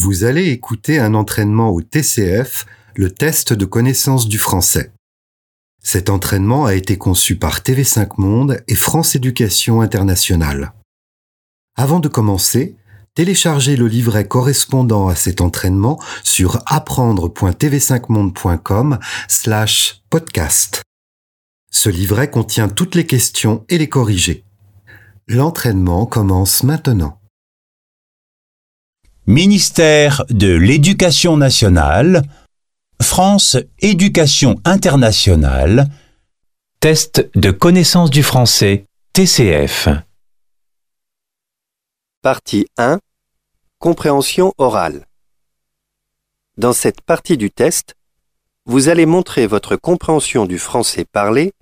Vous allez écouter un entraînement au TCF, le test de connaissance du français. Cet entraînement a été conçu par TV5 Monde et France Éducation Internationale. Avant de commencer, téléchargez le livret correspondant à cet entraînement sur apprendre.tv5monde.com slash podcast. Ce livret contient toutes les questions et les corrigés. L'entraînement commence maintenant. Ministère de l'Éducation nationale, France Éducation internationale, test de connaissance du français, TCF. Partie 1 Compréhension orale. Dans cette partie du test, vous allez montrer votre compréhension du français parlé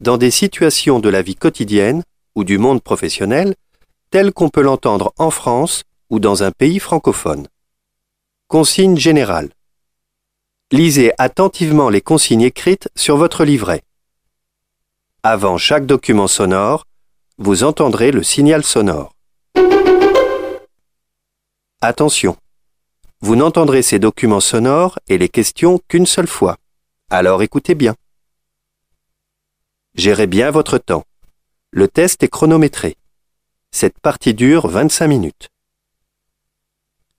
dans des situations de la vie quotidienne ou du monde professionnel telles qu'on peut l'entendre en France ou dans un pays francophone. Consigne générale. Lisez attentivement les consignes écrites sur votre livret. Avant chaque document sonore, vous entendrez le signal sonore. Attention, vous n'entendrez ces documents sonores et les questions qu'une seule fois. Alors écoutez bien. Gérez bien votre temps. Le test est chronométré. Cette partie dure 25 minutes.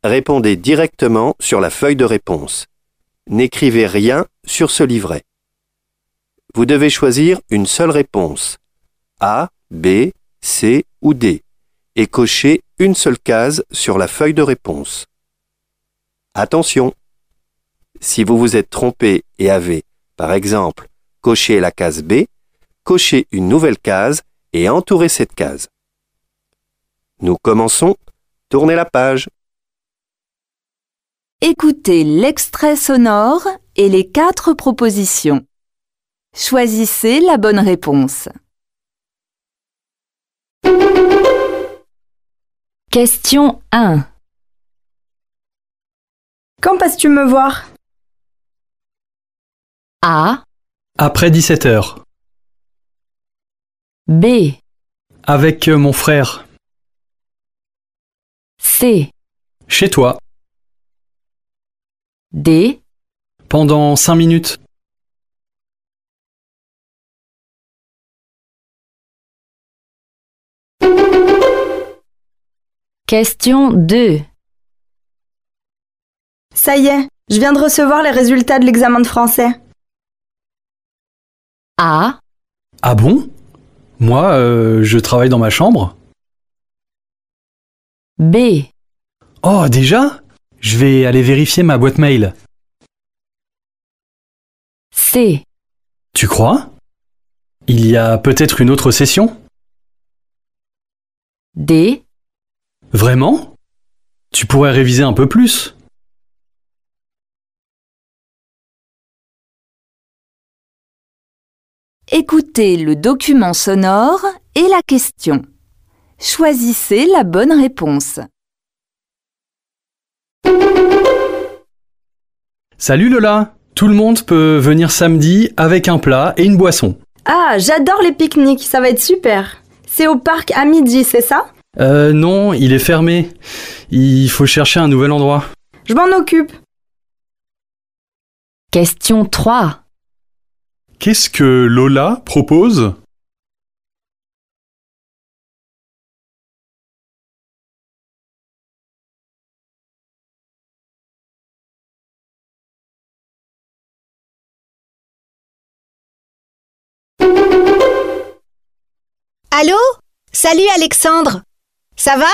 Répondez directement sur la feuille de réponse. N'écrivez rien sur ce livret. Vous devez choisir une seule réponse. A, B, C ou D et cocher une seule case sur la feuille de réponse. Attention Si vous vous êtes trompé et avez, par exemple, coché la case B, cochez une nouvelle case et entourez cette case. Nous commençons. Tournez la page. Écoutez l'extrait sonore et les quatre propositions. Choisissez la bonne réponse. Question 1. Quand passes-tu me voir? A, Après 17 heures. B, Avec euh, mon frère. C, Chez toi. D, Pendant 5 minutes. Question 2. Ça y est, je viens de recevoir les résultats de l'examen de français. A, Ah bon? Moi, euh, je travaille dans ma chambre? B, Oh, déjà? Je vais aller vérifier ma boîte mail. C, Tu crois? Il y a peut-être une autre session? D, Vraiment? Tu pourrais réviser un peu plus? Écoutez le document sonore et la question. Choisissez la bonne réponse. Salut Lola Tout le monde peut venir samedi avec un plat et une boisson. Ah, j'adore les pique-niques, ça va être super. C'est au parc à midi, c'est ça? Euh non, il est fermé. Il faut chercher un nouvel endroit. Je m'en occupe. Question 3. Qu'est-ce que Lola propose? Allô? Salut Alexandre. Ça va?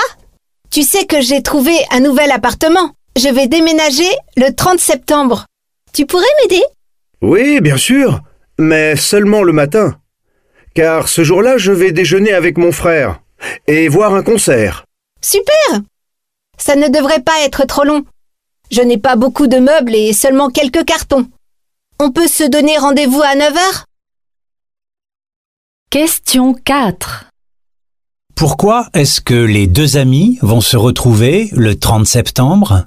Tu sais que j'ai trouvé un nouvel appartement. Je vais déménager le 30 septembre. Tu pourrais m'aider? Oui, bien sûr, mais seulement le matin. Car ce jour-là, je vais déjeuner avec mon frère et voir un concert. Super Ça ne devrait pas être trop long. Je n'ai pas beaucoup de meubles et seulement quelques cartons. On peut se donner rendez-vous à 9h Question 4. Pourquoi est-ce que les deux amis vont se retrouver le 30 septembre?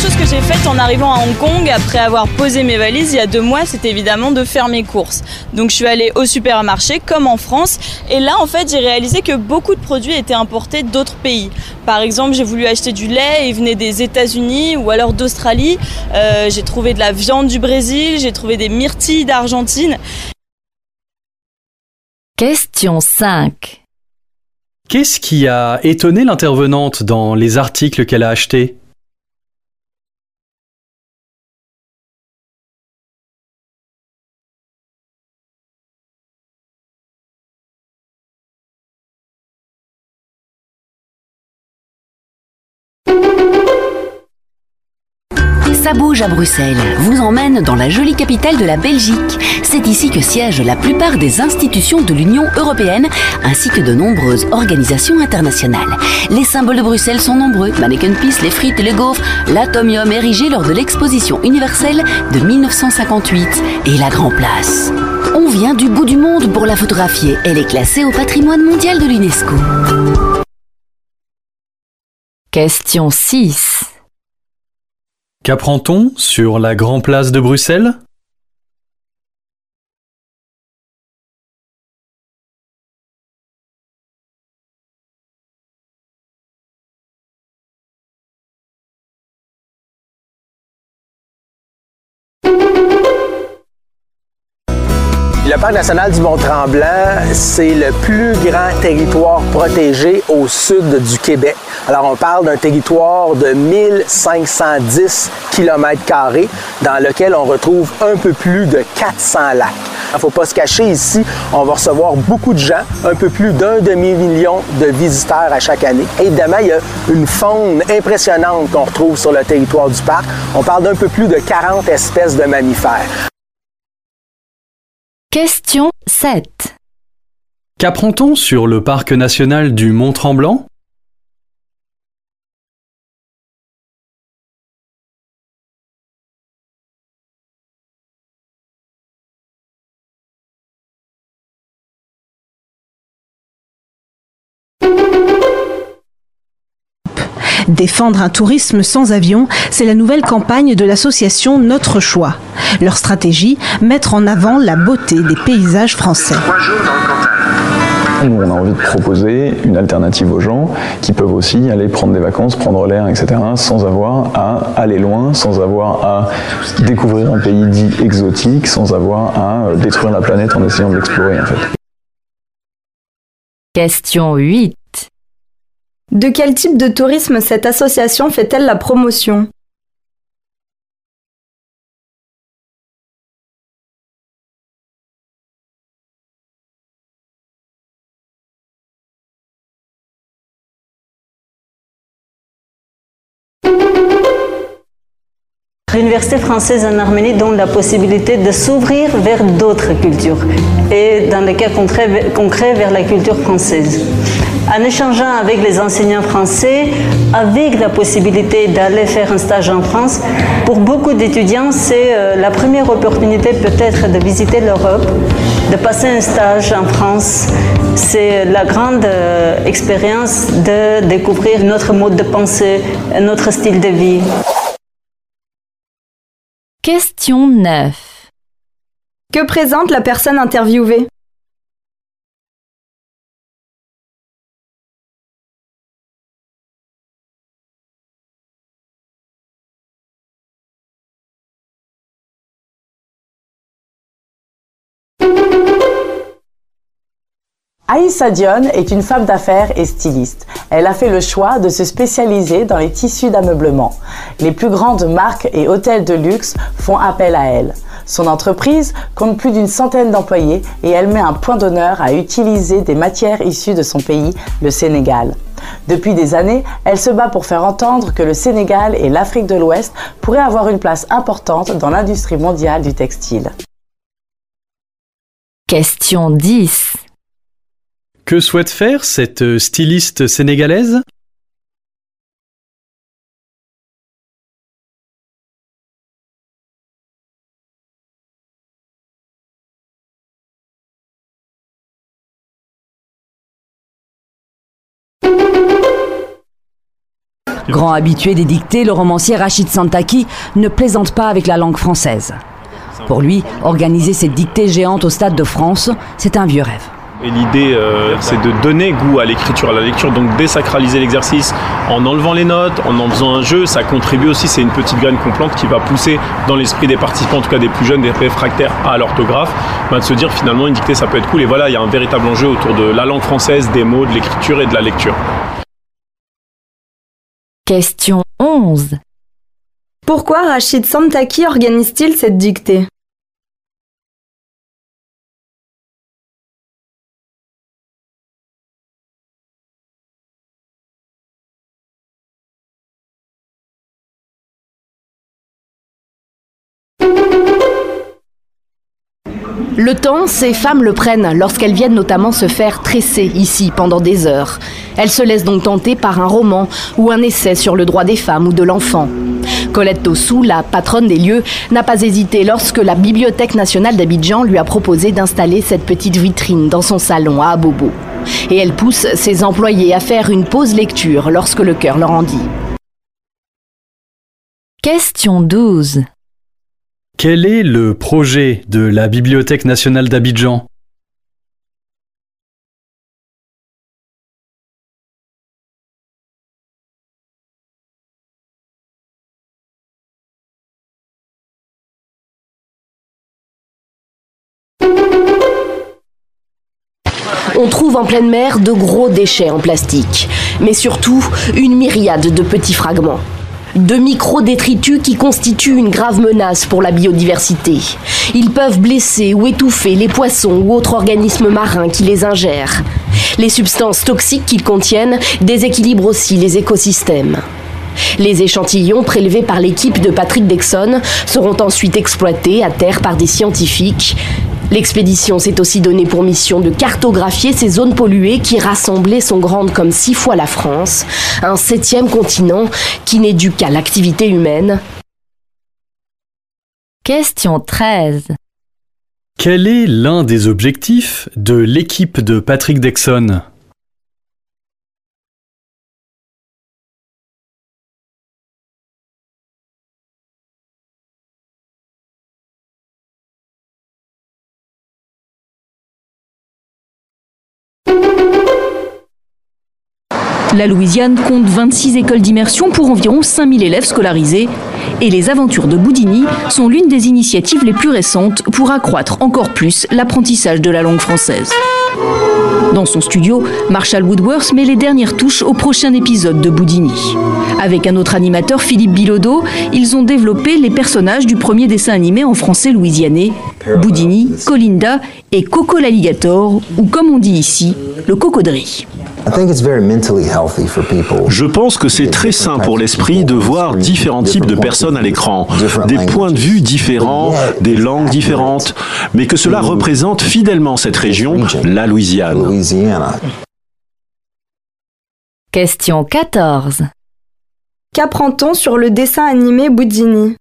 Chose que j'ai faite en arrivant à Hong Kong, après avoir posé mes valises il y a deux mois, c'était évidemment de faire mes courses. Donc je suis allée au supermarché comme en France et là en fait j'ai réalisé que beaucoup de produits étaient importés d'autres pays. Par exemple j'ai voulu acheter du lait, il venait des États-Unis ou alors d'Australie. Euh, j'ai trouvé de la viande du Brésil, j'ai trouvé des myrtilles d'Argentine. Question 5. Qu'est-ce qui a étonné l'intervenante dans les articles qu'elle a achetés? Ça bouge à Bruxelles, vous emmène dans la jolie capitale de la Belgique. C'est ici que siègent la plupart des institutions de l'Union européenne, ainsi que de nombreuses organisations internationales. Les symboles de Bruxelles sont nombreux, Mannequin Peace, les frites, les gaufres, l'atomium érigé lors de l'exposition universelle de 1958 et la Grand Place. On vient du bout du monde pour la photographier. Elle est classée au patrimoine mondial de l'UNESCO. Question 6. Qu'apprend-on sur la Grand Place de Bruxelles? Le Parc national du Mont-Tremblant, c'est le plus grand territoire protégé au sud du Québec. Alors, on parle d'un territoire de 1510 km dans lequel on retrouve un peu plus de 400 lacs. Il ne faut pas se cacher ici, on va recevoir beaucoup de gens, un peu plus d'un demi-million de visiteurs à chaque année. Évidemment, il y a une faune impressionnante qu'on retrouve sur le territoire du parc. On parle d'un peu plus de 40 espèces de mammifères. Question 7. Qu'apprend-on sur le parc national du Mont-Tremblant? Défendre un tourisme sans avion, c'est la nouvelle campagne de l'association Notre Choix. Leur stratégie, mettre en avant la beauté des paysages français. Nous, on a envie de proposer une alternative aux gens qui peuvent aussi aller prendre des vacances, prendre l'air, etc., sans avoir à aller loin, sans avoir à découvrir un pays dit exotique, sans avoir à détruire la planète en essayant de l'explorer, en fait. Question 8. De quel type de tourisme cette association fait-elle la promotion? L'université française en Arménie donne la possibilité de s'ouvrir vers d'autres cultures et dans les cas concrets vers la culture française. En échangeant avec les enseignants français, avec la possibilité d'aller faire un stage en France, pour beaucoup d'étudiants, c'est euh, la première opportunité peut-être de visiter l'Europe, de passer un stage en France. C'est la grande euh, expérience de découvrir notre mode de pensée, notre style de vie. Question 9. Que présente la personne interviewée? Aïssa Dion est une femme d'affaires et styliste. Elle a fait le choix de se spécialiser dans les tissus d'ameublement. Les plus grandes marques et hôtels de luxe font appel à elle. Son entreprise compte plus d'une centaine d'employés et elle met un point d'honneur à utiliser des matières issues de son pays, le Sénégal. Depuis des années, elle se bat pour faire entendre que le Sénégal et l'Afrique de l'Ouest pourraient avoir une place importante dans l'industrie mondiale du textile. Question 10. Que souhaite faire cette styliste sénégalaise? Grand habitué des dictées, le romancier Rachid Santaki ne plaisante pas avec la langue française. Pour lui, organiser cette dictée géante au Stade de France, c'est un vieux rêve. Et l'idée, euh, c'est de donner goût à l'écriture, à la lecture, donc désacraliser l'exercice en enlevant les notes, en en faisant un jeu. Ça contribue aussi, c'est une petite graine qu'on plante qui va pousser dans l'esprit des participants, en tout cas des plus jeunes, des réfractaires à l'orthographe, bah, de se dire finalement une dictée ça peut être cool. Et voilà, il y a un véritable enjeu autour de la langue française, des mots, de l'écriture et de la lecture. Question 11. Pourquoi Rachid Santaki organise-t-il cette dictée? Le temps, ces femmes le prennent lorsqu'elles viennent notamment se faire tresser ici pendant des heures. Elles se laissent donc tenter par un roman ou un essai sur le droit des femmes ou de l'enfant. Colette Tossou, la patronne des lieux, n'a pas hésité lorsque la Bibliothèque nationale d'Abidjan lui a proposé d'installer cette petite vitrine dans son salon à Abobo. Et elle pousse ses employés à faire une pause lecture lorsque le cœur leur en dit. Question 12. Quel est le projet de la Bibliothèque nationale d'Abidjan? On trouve en pleine mer de gros déchets en plastique, mais surtout une myriade de petits fragments. De micro-détritus qui constituent une grave menace pour la biodiversité. Ils peuvent blesser ou étouffer les poissons ou autres organismes marins qui les ingèrent. Les substances toxiques qu'ils contiennent déséquilibrent aussi les écosystèmes. Les échantillons prélevés par l'équipe de Patrick Dexon seront ensuite exploités à terre par des scientifiques. L'expédition s'est aussi donnée pour mission de cartographier ces zones polluées qui rassemblées sont grandes comme six fois la France, un septième continent qui n'est dû qu'à l'activité humaine. Question 13. Quel est l'un des objectifs de l'équipe de Patrick Dexon? La Louisiane compte 26 écoles d'immersion pour environ 5000 élèves scolarisés et les aventures de Boudini sont l'une des initiatives les plus récentes pour accroître encore plus l'apprentissage de la langue française. Dans son studio, Marshall Woodworth met les dernières touches au prochain épisode de Boudini. Avec un autre animateur, Philippe Bilodeau, ils ont développé les personnages du premier dessin animé en français louisianais, Boudini, Colinda et Coco l'alligator, ou comme on dit ici, le cocodrie. Je pense que c'est très sain pour l'esprit de voir différents types de personnes à l'écran, des points de vue différents, des langues différentes, mais que cela représente fidèlement cette région, la Louisiane. Question 14. Qu'apprend-on sur le dessin animé Boudini?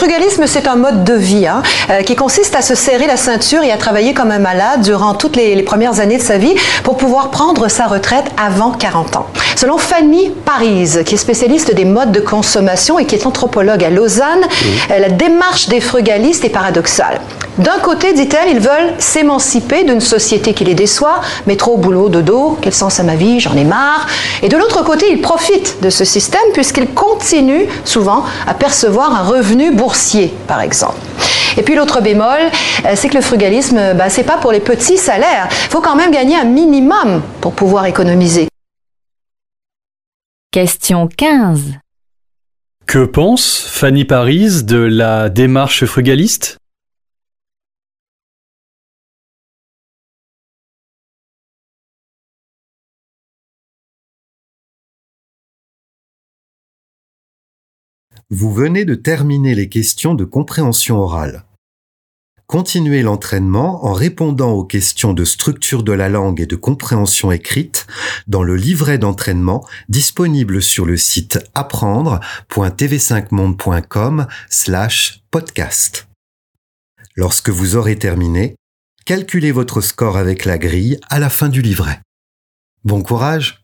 Frugalisme, c'est un mode de vie hein, euh, qui consiste à se serrer la ceinture et à travailler comme un malade durant toutes les, les, premières années de sa vie pour pouvoir prendre sa retraite avant 40 ans. Selon Fanny Parise, qui est spécialiste des modes de consommation et qui est anthropologue à Lausanne, mmh. la démarche des frugalistes est paradoxale. D'un côté, dit-elle, ils veulent s'émanciper d'une société qui les déçoit, métro, boulot, dodo, quel sens à ma vie, j'en ai marre. Et de l'autre côté, ils profitent de ce système puisqu'ils continuent souvent à percevoir un revenu boursier, par exemple. Et puis l'autre bémol, c'est que le frugalisme, bah, c'est pas pour les petits salaires. Il faut quand même gagner un minimum pour pouvoir économiser. Question 15. Que pense Fanny Paris de la démarche frugaliste? Vous venez de terminer les questions de compréhension orale. Continuez l'entraînement en répondant aux questions de structure de la langue et de compréhension écrite dans le livret d'entraînement disponible sur le site apprendre.tv5monde.com slash podcast. Lorsque vous aurez terminé, calculez votre score avec la grille à la fin du livret. Bon courage